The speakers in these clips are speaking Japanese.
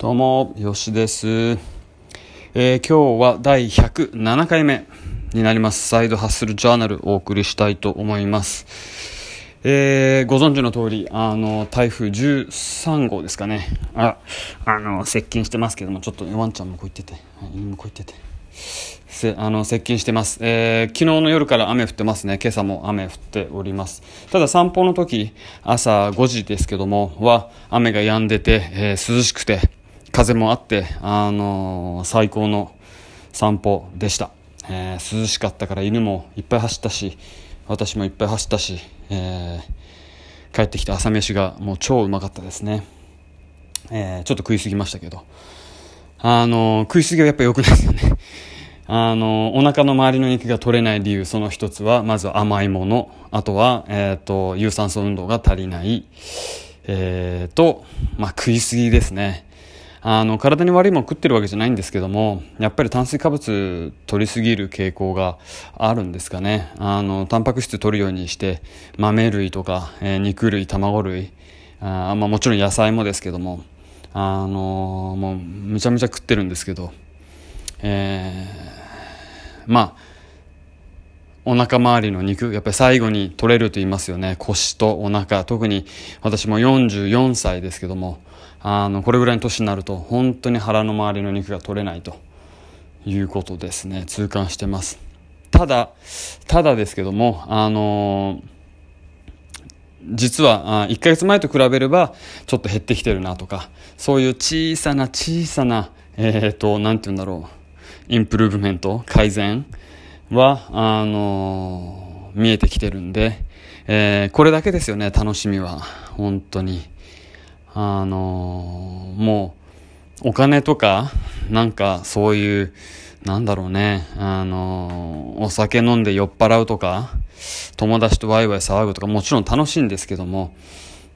どうも、よしです。えー、今日は第107回目になります。サイドハッスルジャーナルお送りしたいと思います。えー、ご存知の通り、あの、台風13号ですかね。あ、あの、接近してますけども、ちょっとワンちゃんもこう言ってて、犬もこう言ってて。あの接近してます、えー、昨日の夜から雨降ってますね今朝も雨降っておりますただ散歩の時朝5時ですけどもは雨が止んでて、えー、涼しくて風もあって、あのー、最高の散歩でした、えー、涼しかったから犬もいっぱい走ったし私もいっぱい走ったし、えー、帰ってきた朝飯がもう超うまかったですね、えちょっと食いすぎましたけど。あの食いすぎはやっぱ良くないですよね。あのお腹の周りの肉が取れない理由その一つはまず甘いもの。あとは、えーと、と有酸素運動が足りない、えーとまあ、食いすぎですね。あの体に悪いもの食ってるわけじゃないんですけどもやっぱり炭水化物取りすぎる傾向があるんですかねあのタンパク質取るようにして豆類とか、えー、肉類卵類あ、まあ、もちろん野菜もですけどもあのもうむちゃむちゃ食ってるんですけどえー、まあお腹周りの肉、やっぱり最後に取れると言いますよね。腰とお腹。特に私も44歳ですけども、あの、これぐらいの年になると、本当に腹の周りの肉が取れないということですね。痛感してます。ただ、ただですけども、あの、実は、1ヶ月前と比べれば、ちょっと減ってきてるなとか、そういう小さな小さな、えっ、ー、と、なんて言うんだろう、インプルーブメント、改善は、あの、見えてきてるんで、えー、これだけですよね、楽しみは。本当に。あのー、もう、お金とか、なんかそういう、なんだろうね、あのー、お酒飲んで酔っ払うとか、友達とワイワイ騒ぐとか、もちろん楽しいんですけども、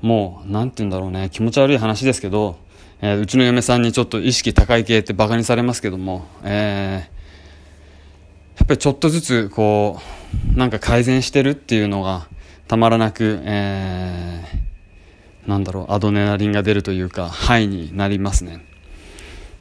もう、なんて言うんだろうね、気持ち悪い話ですけど、えー、うちの嫁さんにちょっと意識高い系って馬鹿にされますけども、えー、やっぱりちょっとずつ、こう、なんか改善してるっていうのがたまらなく、えー、なんだろう、アドレナリンが出るというか、ハイになりますね。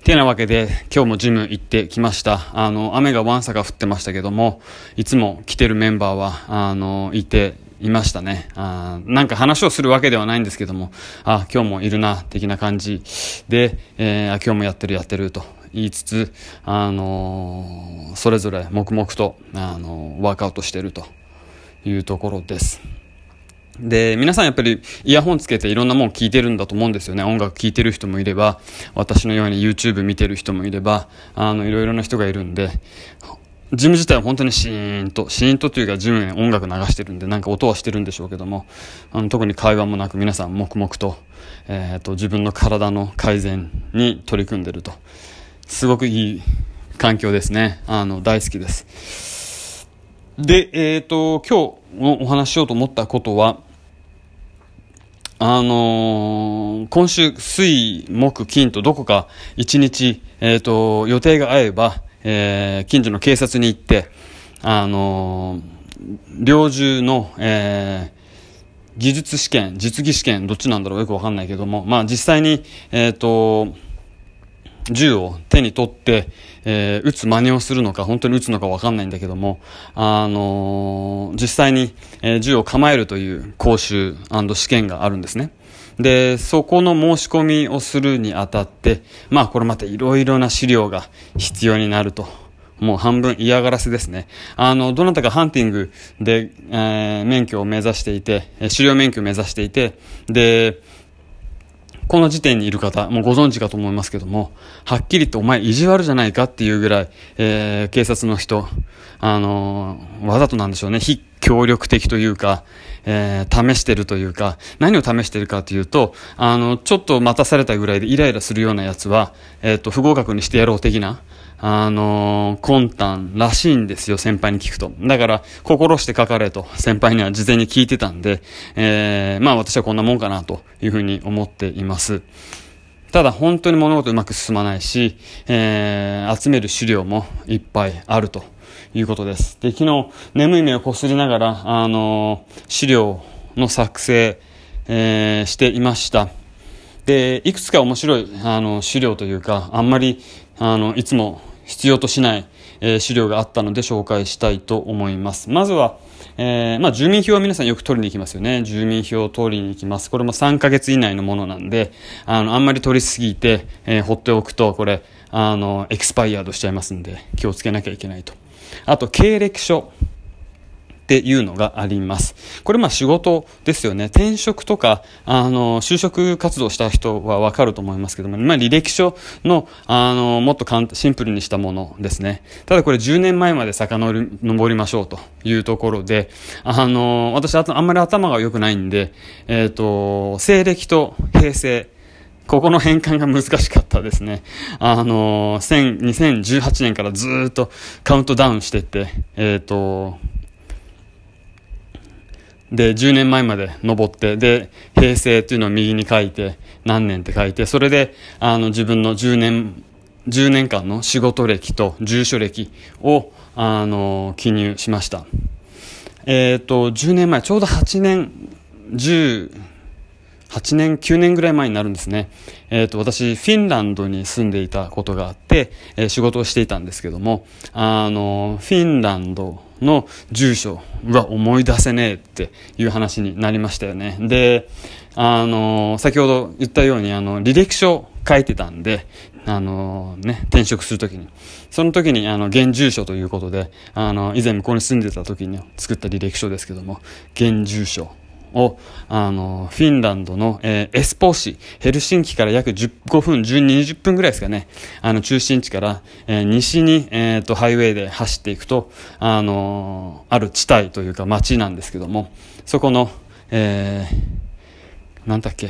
てなわけで、今日もジム行ってきました。あの、雨がワンサが降ってましたけども、いつも来てるメンバーは、あの、いていましたね。あなんか話をするわけではないんですけども、あ、今日もいるな、的な感じで、えー、今日もやってるやってると言いつつ、あのー、それぞれ黙々と、あのー、ワークアウトしてるというところです。で、皆さんやっぱりイヤホンつけていろんなもん聞いてるんだと思うんですよね。音楽聴いてる人もいれば、私のように YouTube 見てる人もいれば、あの、いろいろな人がいるんで、ジム自体は本当にシーンと、シーンとというかジムに音楽流してるんで、なんか音はしてるんでしょうけども、あの特に会話もなく皆さん黙々と、えっ、ー、と、自分の体の改善に取り組んでると。すごくいい環境ですね。あの、大好きです。で、えっ、ー、と、今日、お話ししようと思ったことは、あのー、今週、水、木、金とどこか一日、えっ、ー、と、予定が合えば、えー、近所の警察に行って、あの、猟銃の、えー、技術試験、実技試験、どっちなんだろうよくわかんないけども、まあ実際に、えっ、と、銃を手に取って、えー、撃つ真似をするのか、本当に撃つのかわかんないんだけども、あのー、実際に、えー、銃を構えるという講習試験があるんですね。で、そこの申し込みをするにあたって、まあこれまたいろいろな資料が必要になると。もう半分嫌がらせですね。あの、どなたかハンティングで、えー、免許を目指していて、狩猟免許を目指していて、で、この時点にいる方、もうご存知かと思いますけども、はっきりとお前意地悪じゃないかっていうぐらい、えー、警察の人、あのー、わざとなんでしょうね、非協力的というか、えー、試してるというか、何を試してるかというと、あの、ちょっと待たされたぐらいでイライラするようなやつは、えっ、と、不合格にしてやろう的な、あのー、魂胆らしいんですよ、先輩に聞くと。だから、心して書かれと、先輩には事前に聞いてたんで、えー、まあ私はこんなもんかなというふうに思っています。ただ本当に物事うまく進まないし、えー、集める資料もいっぱいあるということです。で、昨日眠い目をこすりながら、あのー、資料の作成、えー、していました。で、いくつか面白い、あの、資料というか、あんまり、あの、いつも必要としない、えー、資料があったので紹介したいと思います。まずは、えー、まあ、住民票は皆さんよく取りに行きますよね。住民票を取りに行きます。これも3ヶ月以内のものなんで、あの、あんまり取りすぎて、えー、放っておくと、これ、あの、エクスパイアードしちゃいますんで、気をつけなきゃいけないと。あと、経歴書。っていうのがあります。これまあ仕事ですよね。転職とか、あの、就職活動した人はわかると思いますけども、まあ履歴書の、あの、もっとシンプルにしたものですね。ただこれ10年前まで遡りましょうというところで、あの、私あんまり頭が良くないんで、えっ、ー、と、西暦と平成、ここの変換が難しかったですね。あの、2018年からずっとカウントダウンしてって、えっ、ー、と、で、10年前まで登って、で、平成っていうのを右に書いて、何年って書いて、それで、あの、自分の10年、10年間の仕事歴と住所歴を、あの、記入しました。えっ、ー、と、10年前、ちょうど8年、10、8年、9年ぐらい前になるんですね。えっ、ー、と、私、フィンランドに住んでいたことがあって、えー、仕事をしていたんですけども、あの、フィンランドの住所は思い出せねえっていう話になりましたよね。で、あの、先ほど言ったように、あの、履歴書書いてたんで、あのね、転職するときに。その時に、あの、現住所ということで、あの、以前向こうに住んでた時に作った履歴書ですけども、現住所を、あの、フィンランドの、えー、エスポー市、ヘルシンキから約15分、12、20分ぐらいですかね、あの、中心地から、えー、西に、えっ、ー、と、ハイウェイで走っていくと、あのある地帯というか町なんですけども、そこの、えー、なんだっけ、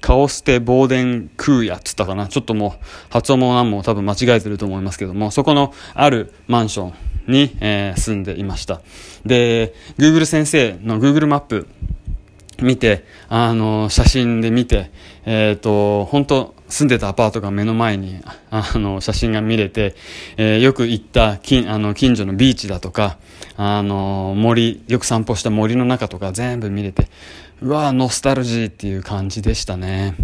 カオステ・ボーデン・クーヤっつったかな。ちょっともう、発音も何も多分間違えてると思いますけども、そこのあるマンションに、えー、住んでいました。で、Google 先生の Google マップ見て、あの、写真で見て、えっ、ー、と、本当住んでたアパートが目の前に、あの、写真が見れて、えー、よく行った近、あの、近所のビーチだとか、あの、森、よく散歩した森の中とか全部見れて、うわノスタルジーっていう感じでしたね。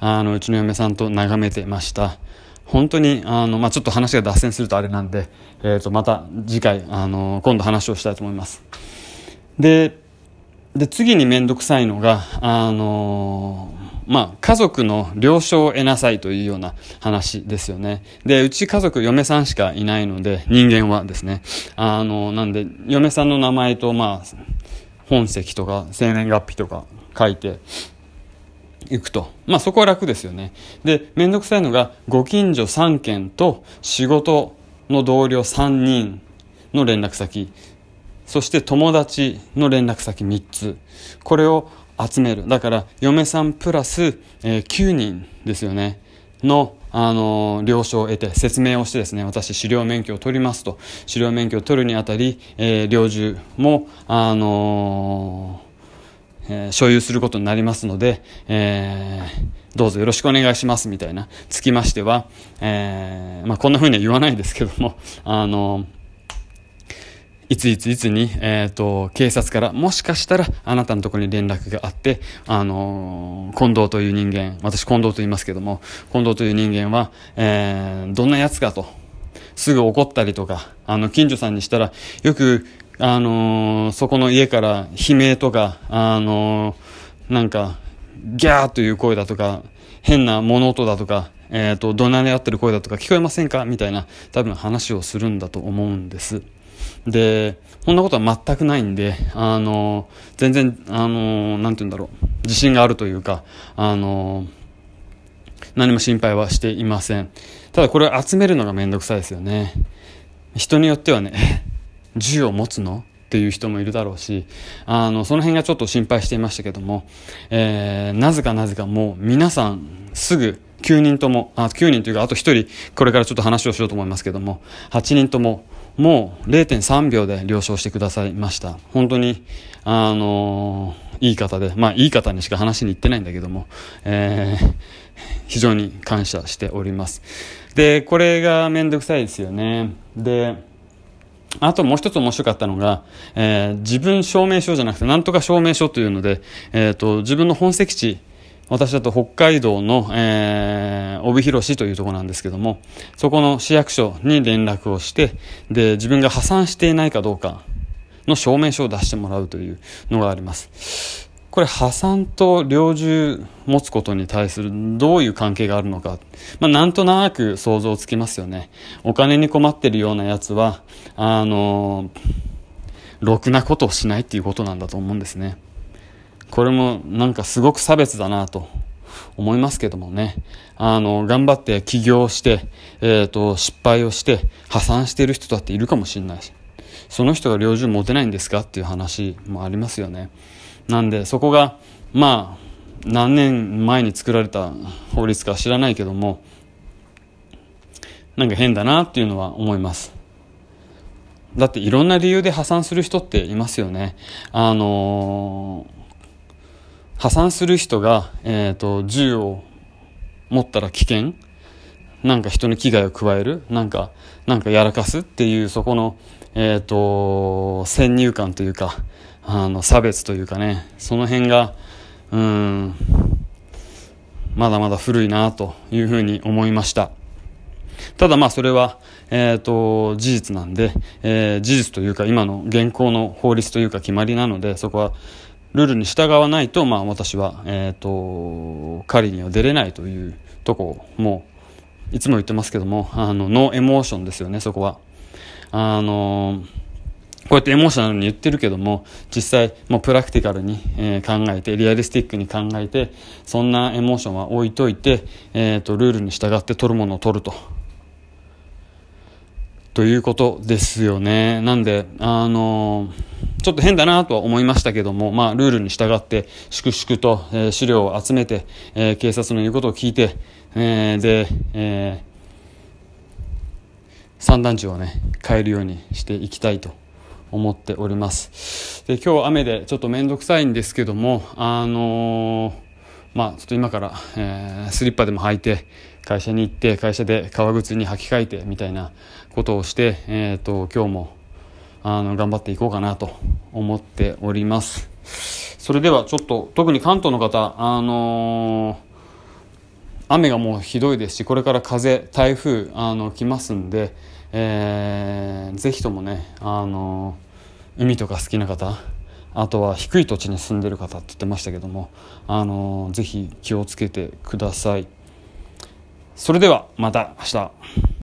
あの、うちの嫁さんと眺めてました。本当に、あの、まあ、ちょっと話が脱線するとあれなんで、えっ、ー、と、また次回、あの、今度話をしたいと思います。で、で、次にめんどくさいのが、あの、まあ、家族の了承を得なさいというような話ですよね。で、うち家族、嫁さんしかいないので、人間はですね。あの、なんで、嫁さんの名前と、まあ、本籍とか、生年月日とか書いて、行くと。まあそこは楽ですよね。で、めんどくさいのが、ご近所3件と仕事の同僚3人の連絡先。そして友達の連絡先3つ。これを集める。だから、嫁さんプラス、えー、9人ですよね。の、あのー、了承を得て、説明をしてですね、私、狩猟免許を取りますと。狩猟免許を取るにあたり、えー、猟銃も、あのえー、所有することになりますので、えー、どうぞよろしくお願いします、みたいな。つきましては、えー、まあ、こんな風には言わないですけども、あのいついついつに、えっ、ー、と、警察から、もしかしたら、あなたのところに連絡があって、あのー、近藤という人間、私近藤と言いますけども、近藤という人間は、えー、どんな奴かと、すぐ怒ったりとか、あの、近所さんにしたら、よく、あのー、そこの家から悲鳴とか、あのー、なんか、ギャーという声だとか、変な物音だとか、えっ、ー、と、怒鳴り合ってる声だとか聞こえませんか？みたいな、多分話をするんだと思うんです。で、こんなことは全くないんで、あの、全然、あの、なんて言うんだろう、自信があるというか、あの、何も心配はしていません。ただこれを集めるのがめんどくさいですよね。人によってはね、銃を持つの？っていう人もいるだろうし、あの、その辺がちょっと心配していましたけども、えー、なぜかなぜかもう皆さんすぐ9人とも、あ、9人というかあと1人これからちょっと話をしようと思いますけども、8人とももう0.3秒で了承してくださいました。本当に、あのー、いい方で、まあいい方にしか話に行ってないんだけども、えー、非常に感謝しております。で、これがめんどくさいですよね。で、あともう一つ面白かったのが、えー、自分証明書じゃなくて、なんとか証明書というので、えっ、ー、と、自分の本籍地私だと北海道の、えー、帯広市というとこなんですけども、そこの市役所に連絡をして、で、自分が破産していないかどうかの証明書を出してもらうというのがあります。これ破産と猟銃持つことに対するどういう関係があるのか。まあ、なんとなく想像つきますよね。お金に困ってるようなやつは、あのろくなことをしないっていうことなんだと思うんですね。これもなんかすごく差別だなと思いますけどもね。あの、頑張って起業して、えっ、ー、と、失敗をして破産してる人だっているかもしれないし。その人が猟銃持てないんですかっていう話もありますよね。なんで、そこが、まあ、何年前に作られた法律か知らないけども、なんか変だなっていうのは思います。だっていろんな理由で破産する人っていますよね。あのー、破産する人が、えっ、ー、と、銃を持ったら危険なんか人に危害を加えるなんか、なんかやらかすっていうそこの、えっ、ー、と、先入観というか、あの、差別というかね、その辺が、うん、まだまだ古いなというふうに思いました。ただまあそれは、えっ、ー、と、事実なんで、えー、事実というか今の現行の法律というか決まりなので、そこはルールに従わないと、まあ私は、えっ、ー、と、狩りには出れないというとこも、いつも言ってますけども、あの、ノーエモーションですよね、そこは。あのこうやってエモーショナルに言ってるけども、実際、もうプラクティカルに、えー、考えて、リアリスティックに考えて、そんなエモーションは置いといて、えっ、ー、と、ルールに従って取るものを取ると。ということですよね。なんで、あのちょっと変だなとは思いましたけども、まあ、ルールに従って、粛々と、え、資料を集めて、え、警察の言うことを聞いて、え、で、え散弾銃をね、変えるようにしていきたいと思っております。で、今日雨でちょっと面倒くさいんですけども、あのまあ、ちょっと今から、えスリッパでも履いて、会社に行って会社で革靴に履き替えてみたいなことをして、えーと、今日もあの頑張っていこうかなと思っておりますそれではちょっと特に関東の方あのー、雨がもうひどいですしこれから風台風あの来ますんで、えー、ぜひともねあのー、海とか好きな方あとは低い土地に住んでる方って言ってましたけども、あのー、ぜひ気をつけてください。それではまた明日。